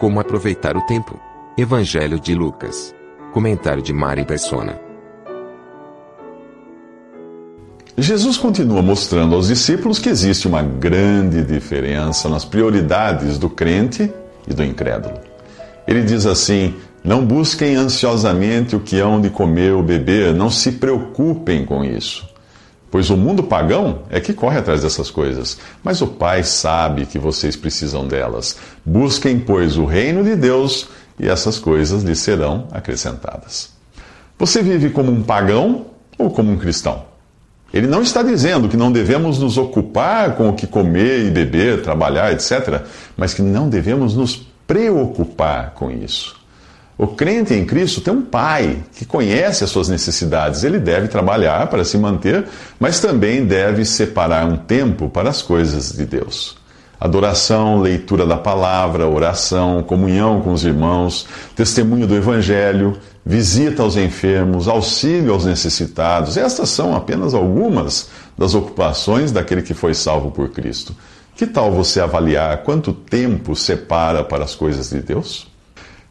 Como aproveitar o tempo? Evangelho de Lucas. Comentário de Mari Persona. Jesus continua mostrando aos discípulos que existe uma grande diferença nas prioridades do crente e do incrédulo. Ele diz assim: Não busquem ansiosamente o que hão de comer ou beber, não se preocupem com isso. Pois o mundo pagão é que corre atrás dessas coisas, mas o Pai sabe que vocês precisam delas. Busquem, pois, o reino de Deus e essas coisas lhes serão acrescentadas. Você vive como um pagão ou como um cristão? Ele não está dizendo que não devemos nos ocupar com o que comer e beber, trabalhar, etc., mas que não devemos nos preocupar com isso. O crente em Cristo tem um pai que conhece as suas necessidades. Ele deve trabalhar para se manter, mas também deve separar um tempo para as coisas de Deus. Adoração, leitura da palavra, oração, comunhão com os irmãos, testemunho do Evangelho, visita aos enfermos, auxílio aos necessitados. Estas são apenas algumas das ocupações daquele que foi salvo por Cristo. Que tal você avaliar quanto tempo separa para as coisas de Deus?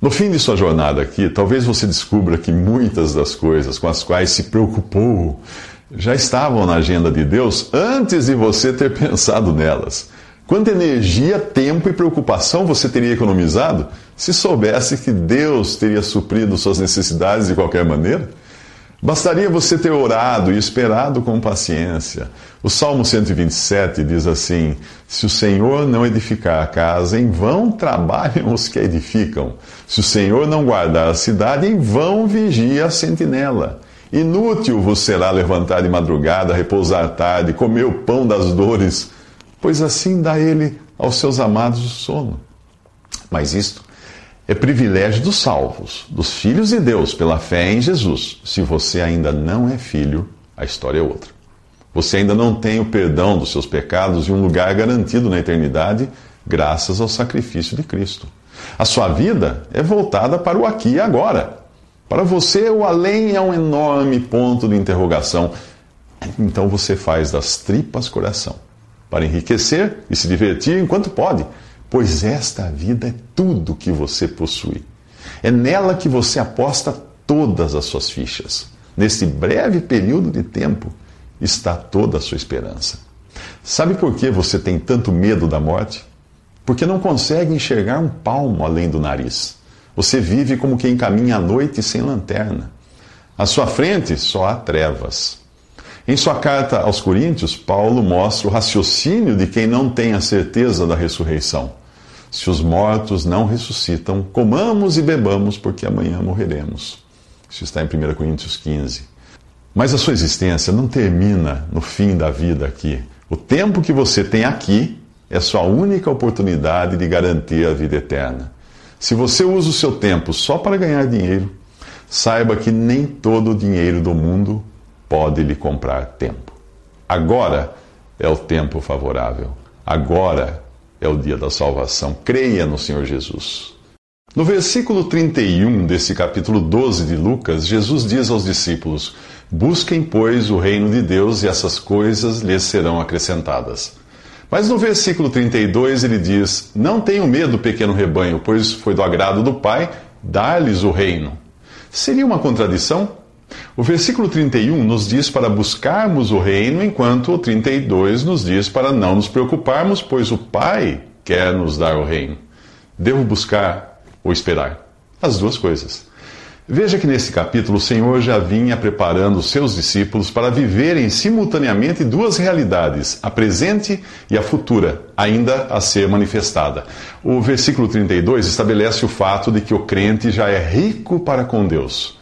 No fim de sua jornada aqui, talvez você descubra que muitas das coisas com as quais se preocupou já estavam na agenda de Deus antes de você ter pensado nelas. Quanta energia, tempo e preocupação você teria economizado se soubesse que Deus teria suprido suas necessidades de qualquer maneira? Bastaria você ter orado e esperado com paciência. O Salmo 127 diz assim: Se o Senhor não edificar a casa, em vão trabalham os que a edificam. Se o Senhor não guardar a cidade, em vão vigia a sentinela. Inútil vos será levantar de madrugada, repousar tarde, comer o pão das dores, pois assim dá ele aos seus amados o sono. Mas isto é privilégio dos salvos, dos filhos de Deus, pela fé em Jesus. Se você ainda não é filho, a história é outra. Você ainda não tem o perdão dos seus pecados e um lugar garantido na eternidade, graças ao sacrifício de Cristo. A sua vida é voltada para o aqui e agora. Para você, o além é um enorme ponto de interrogação. Então você faz das tripas coração, para enriquecer e se divertir enquanto pode pois esta vida é tudo que você possui. É nela que você aposta todas as suas fichas. Nesse breve período de tempo está toda a sua esperança. Sabe por que você tem tanto medo da morte? Porque não consegue enxergar um palmo além do nariz. Você vive como quem caminha à noite sem lanterna. À sua frente só há trevas. Em sua carta aos Coríntios, Paulo mostra o raciocínio de quem não tem a certeza da ressurreição. Se os mortos não ressuscitam, comamos e bebamos, porque amanhã morreremos. Isso está em 1 Coríntios 15. Mas a sua existência não termina no fim da vida aqui. O tempo que você tem aqui é sua única oportunidade de garantir a vida eterna. Se você usa o seu tempo só para ganhar dinheiro, saiba que nem todo o dinheiro do mundo pode lhe comprar tempo. Agora é o tempo favorável. Agora é o dia da salvação. Creia no Senhor Jesus. No versículo 31 desse capítulo 12 de Lucas, Jesus diz aos discípulos: Busquem, pois, o reino de Deus e essas coisas lhes serão acrescentadas. Mas no versículo 32 ele diz: Não tenham medo, pequeno rebanho, pois foi do agrado do Pai dar-lhes o reino. Seria uma contradição? O versículo 31 nos diz para buscarmos o reino, enquanto o 32 nos diz para não nos preocuparmos, pois o Pai quer nos dar o reino. Devo buscar ou esperar? As duas coisas. Veja que nesse capítulo o Senhor já vinha preparando os seus discípulos para viverem simultaneamente duas realidades, a presente e a futura, ainda a ser manifestada. O versículo 32 estabelece o fato de que o crente já é rico para com Deus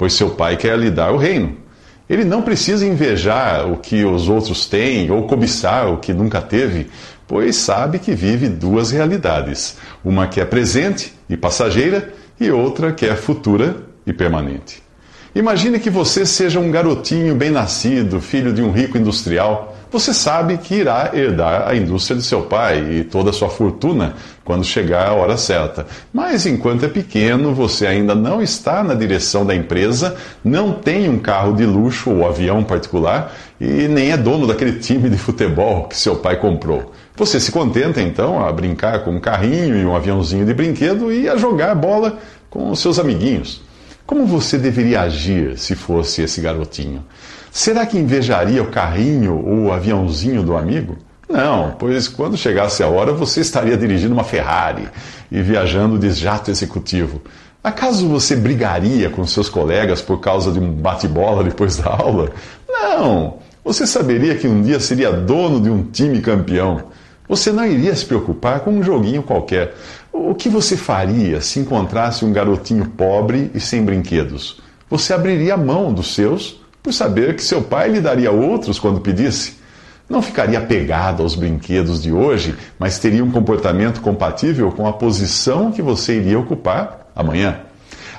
pois seu pai quer lhe dar o reino. Ele não precisa invejar o que os outros têm ou cobiçar o que nunca teve, pois sabe que vive duas realidades: uma que é presente e passageira e outra que é futura e permanente. Imagine que você seja um garotinho bem-nascido, filho de um rico industrial. Você sabe que irá herdar a indústria de seu pai e toda a sua fortuna quando chegar a hora certa. Mas enquanto é pequeno, você ainda não está na direção da empresa, não tem um carro de luxo ou avião particular e nem é dono daquele time de futebol que seu pai comprou. Você se contenta então a brincar com um carrinho e um aviãozinho de brinquedo e a jogar bola com os seus amiguinhos. Como você deveria agir se fosse esse garotinho? Será que invejaria o carrinho ou o aviãozinho do amigo? Não, pois quando chegasse a hora você estaria dirigindo uma Ferrari e viajando de jato executivo. Acaso você brigaria com seus colegas por causa de um bate-bola depois da aula? Não! Você saberia que um dia seria dono de um time campeão. Você não iria se preocupar com um joguinho qualquer. O que você faria se encontrasse um garotinho pobre e sem brinquedos? Você abriria a mão dos seus por saber que seu pai lhe daria outros quando pedisse? Não ficaria apegado aos brinquedos de hoje, mas teria um comportamento compatível com a posição que você iria ocupar amanhã.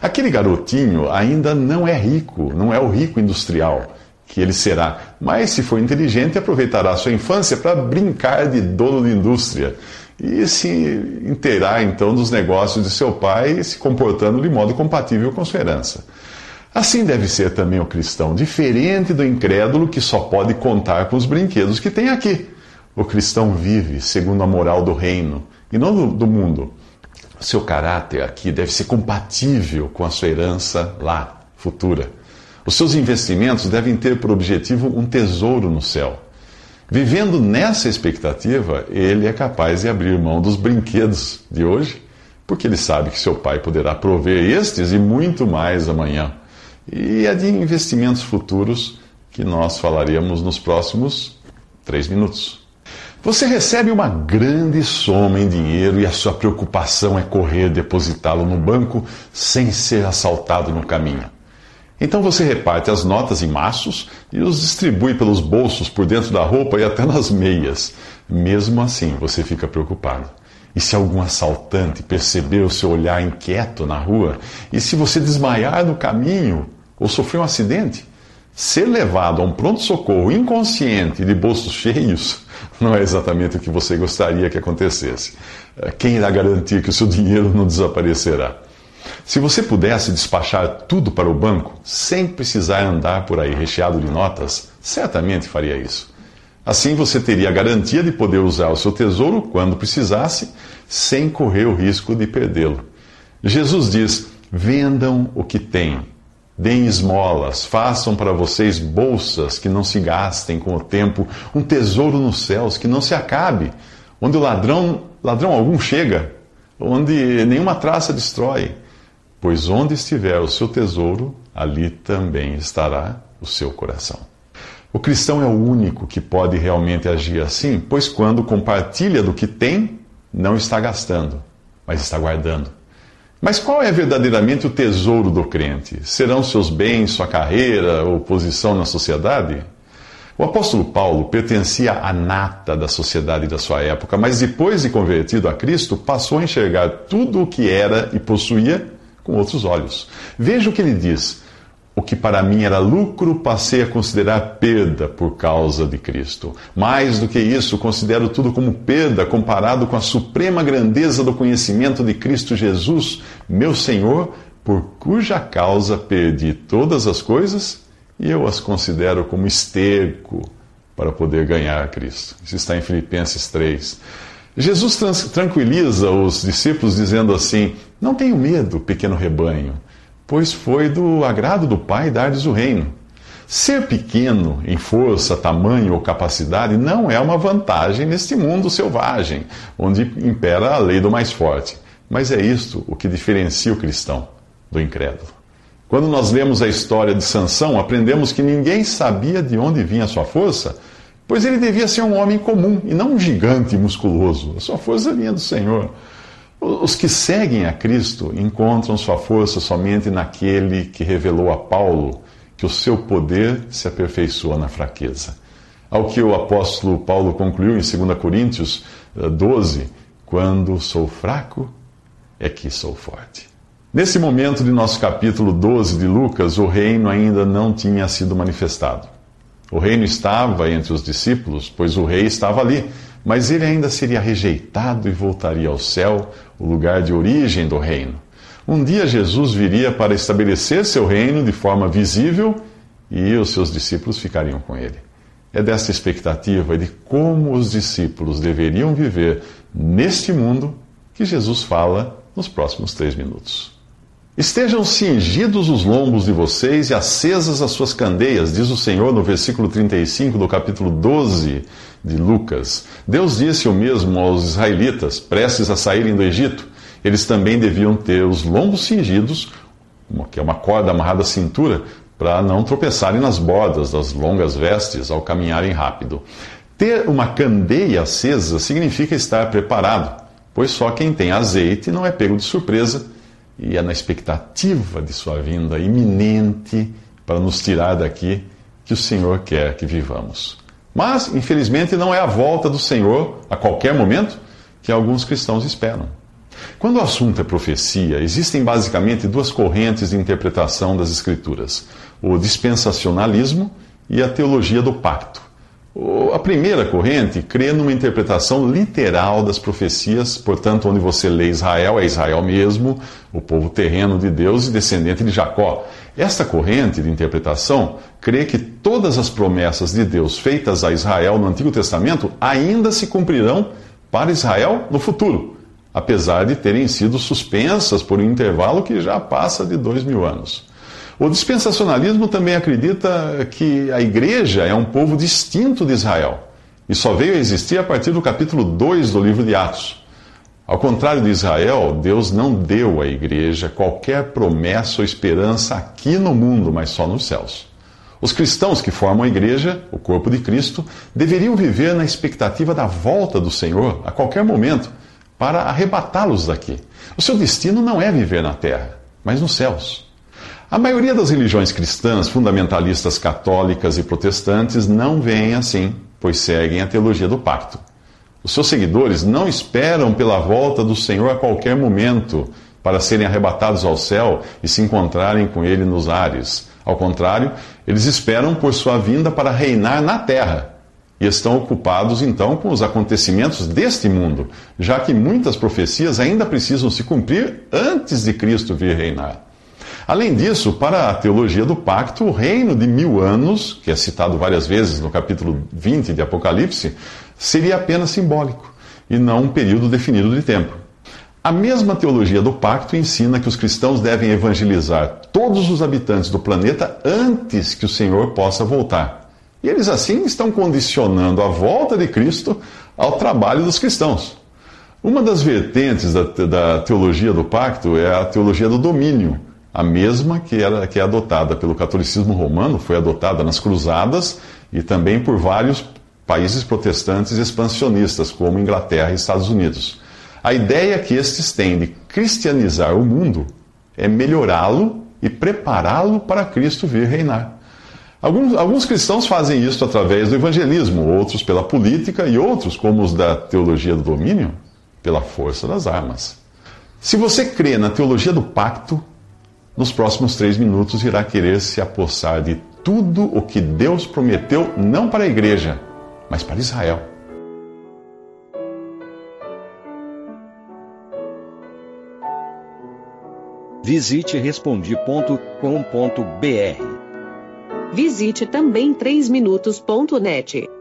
Aquele garotinho ainda não é rico, não é o rico industrial que ele será. Mas, se for inteligente, aproveitará a sua infância para brincar de dono de indústria e se inteirar então dos negócios de seu pai, se comportando de modo compatível com sua herança. Assim deve ser também o cristão, diferente do incrédulo que só pode contar com os brinquedos que tem aqui. O cristão vive segundo a moral do reino e não do, do mundo. Seu caráter aqui deve ser compatível com a sua herança lá, futura. Os seus investimentos devem ter por objetivo um tesouro no céu. Vivendo nessa expectativa, ele é capaz de abrir mão dos brinquedos de hoje, porque ele sabe que seu pai poderá prover estes e muito mais amanhã. E é de investimentos futuros que nós falaremos nos próximos três minutos. Você recebe uma grande soma em dinheiro e a sua preocupação é correr depositá-lo no banco sem ser assaltado no caminho. Então você reparte as notas em maços e os distribui pelos bolsos, por dentro da roupa e até nas meias. Mesmo assim, você fica preocupado. E se algum assaltante perceber o seu olhar inquieto na rua? E se você desmaiar no caminho ou sofrer um acidente? Ser levado a um pronto-socorro inconsciente de bolsos cheios não é exatamente o que você gostaria que acontecesse. Quem irá garantir que o seu dinheiro não desaparecerá? Se você pudesse despachar tudo para o banco sem precisar andar por aí recheado de notas, certamente faria isso. Assim você teria a garantia de poder usar o seu tesouro quando precisasse, sem correr o risco de perdê-lo. Jesus diz: vendam o que têm, deem esmolas, façam para vocês bolsas que não se gastem com o tempo, um tesouro nos céus que não se acabe, onde o ladrão, ladrão algum chega, onde nenhuma traça destrói Pois onde estiver o seu tesouro, ali também estará o seu coração. O cristão é o único que pode realmente agir assim, pois quando compartilha do que tem, não está gastando, mas está guardando. Mas qual é verdadeiramente o tesouro do crente? Serão seus bens, sua carreira ou posição na sociedade? O apóstolo Paulo pertencia à nata da sociedade da sua época, mas depois de convertido a Cristo, passou a enxergar tudo o que era e possuía com outros olhos. Veja o que ele diz. O que para mim era lucro, passei a considerar perda por causa de Cristo. Mais do que isso, considero tudo como perda comparado com a suprema grandeza do conhecimento de Cristo Jesus, meu Senhor, por cuja causa perdi todas as coisas e eu as considero como esterco para poder ganhar Cristo. Isso está em Filipenses 3. Jesus tranquiliza os discípulos dizendo assim: Não tenham medo, pequeno rebanho, pois foi do agrado do Pai dar-lhes o reino. Ser pequeno em força, tamanho ou capacidade não é uma vantagem neste mundo selvagem, onde impera a lei do mais forte. Mas é isto o que diferencia o cristão do incrédulo. Quando nós lemos a história de Sansão, aprendemos que ninguém sabia de onde vinha a sua força pois ele devia ser um homem comum e não um gigante musculoso. A sua força vinha do Senhor. Os que seguem a Cristo encontram sua força somente naquele que revelou a Paulo que o seu poder se aperfeiçoa na fraqueza. Ao que o apóstolo Paulo concluiu em 2 Coríntios 12, eh, quando sou fraco, é que sou forte. Nesse momento de nosso capítulo 12 de Lucas, o reino ainda não tinha sido manifestado. O reino estava entre os discípulos, pois o rei estava ali, mas ele ainda seria rejeitado e voltaria ao céu, o lugar de origem do reino. Um dia Jesus viria para estabelecer seu reino de forma visível e os seus discípulos ficariam com ele. É dessa expectativa de como os discípulos deveriam viver neste mundo que Jesus fala nos próximos três minutos. Estejam cingidos os lombos de vocês e acesas as suas candeias, diz o Senhor no versículo 35 do capítulo 12 de Lucas. Deus disse o mesmo aos israelitas, prestes a saírem do Egito. Eles também deviam ter os lombos cingidos, que é uma corda amarrada à cintura, para não tropeçarem nas bordas das longas vestes ao caminharem rápido. Ter uma candeia acesa significa estar preparado, pois só quem tem azeite não é pego de surpresa e é na expectativa de sua vinda iminente para nos tirar daqui que o Senhor quer que vivamos. Mas, infelizmente, não é a volta do Senhor a qualquer momento que alguns cristãos esperam. Quando o assunto é profecia, existem basicamente duas correntes de interpretação das Escrituras: o dispensacionalismo e a teologia do pacto. A primeira corrente crê numa interpretação literal das profecias, portanto, onde você lê Israel, é Israel mesmo, o povo terreno de Deus e descendente de Jacó. Esta corrente de interpretação crê que todas as promessas de Deus feitas a Israel no Antigo Testamento ainda se cumprirão para Israel no futuro, apesar de terem sido suspensas por um intervalo que já passa de dois mil anos. O dispensacionalismo também acredita que a igreja é um povo distinto de Israel e só veio a existir a partir do capítulo 2 do livro de Atos. Ao contrário de Israel, Deus não deu à igreja qualquer promessa ou esperança aqui no mundo, mas só nos céus. Os cristãos que formam a igreja, o corpo de Cristo, deveriam viver na expectativa da volta do Senhor a qualquer momento para arrebatá-los daqui. O seu destino não é viver na terra, mas nos céus. A maioria das religiões cristãs, fundamentalistas católicas e protestantes, não veem assim, pois seguem a teologia do pacto. Os seus seguidores não esperam pela volta do Senhor a qualquer momento para serem arrebatados ao céu e se encontrarem com Ele nos ares. Ao contrário, eles esperam por sua vinda para reinar na terra e estão ocupados então com os acontecimentos deste mundo, já que muitas profecias ainda precisam se cumprir antes de Cristo vir reinar. Além disso, para a teologia do pacto, o reino de mil anos, que é citado várias vezes no capítulo 20 de Apocalipse, seria apenas simbólico e não um período definido de tempo. A mesma teologia do pacto ensina que os cristãos devem evangelizar todos os habitantes do planeta antes que o Senhor possa voltar. E eles assim estão condicionando a volta de Cristo ao trabalho dos cristãos. Uma das vertentes da, da teologia do pacto é a teologia do domínio a mesma que, era, que é adotada pelo catolicismo romano, foi adotada nas cruzadas e também por vários países protestantes expansionistas, como Inglaterra e Estados Unidos. A ideia que estes têm de cristianizar o mundo é melhorá-lo e prepará-lo para Cristo vir reinar. Alguns, alguns cristãos fazem isso através do evangelismo, outros pela política e outros, como os da teologia do domínio, pela força das armas. Se você crê na teologia do pacto, nos próximos três minutos irá querer se apossar de tudo o que Deus prometeu, não para a igreja, mas para Israel. Visite respondi.com.br. Visite também 3minutos.net.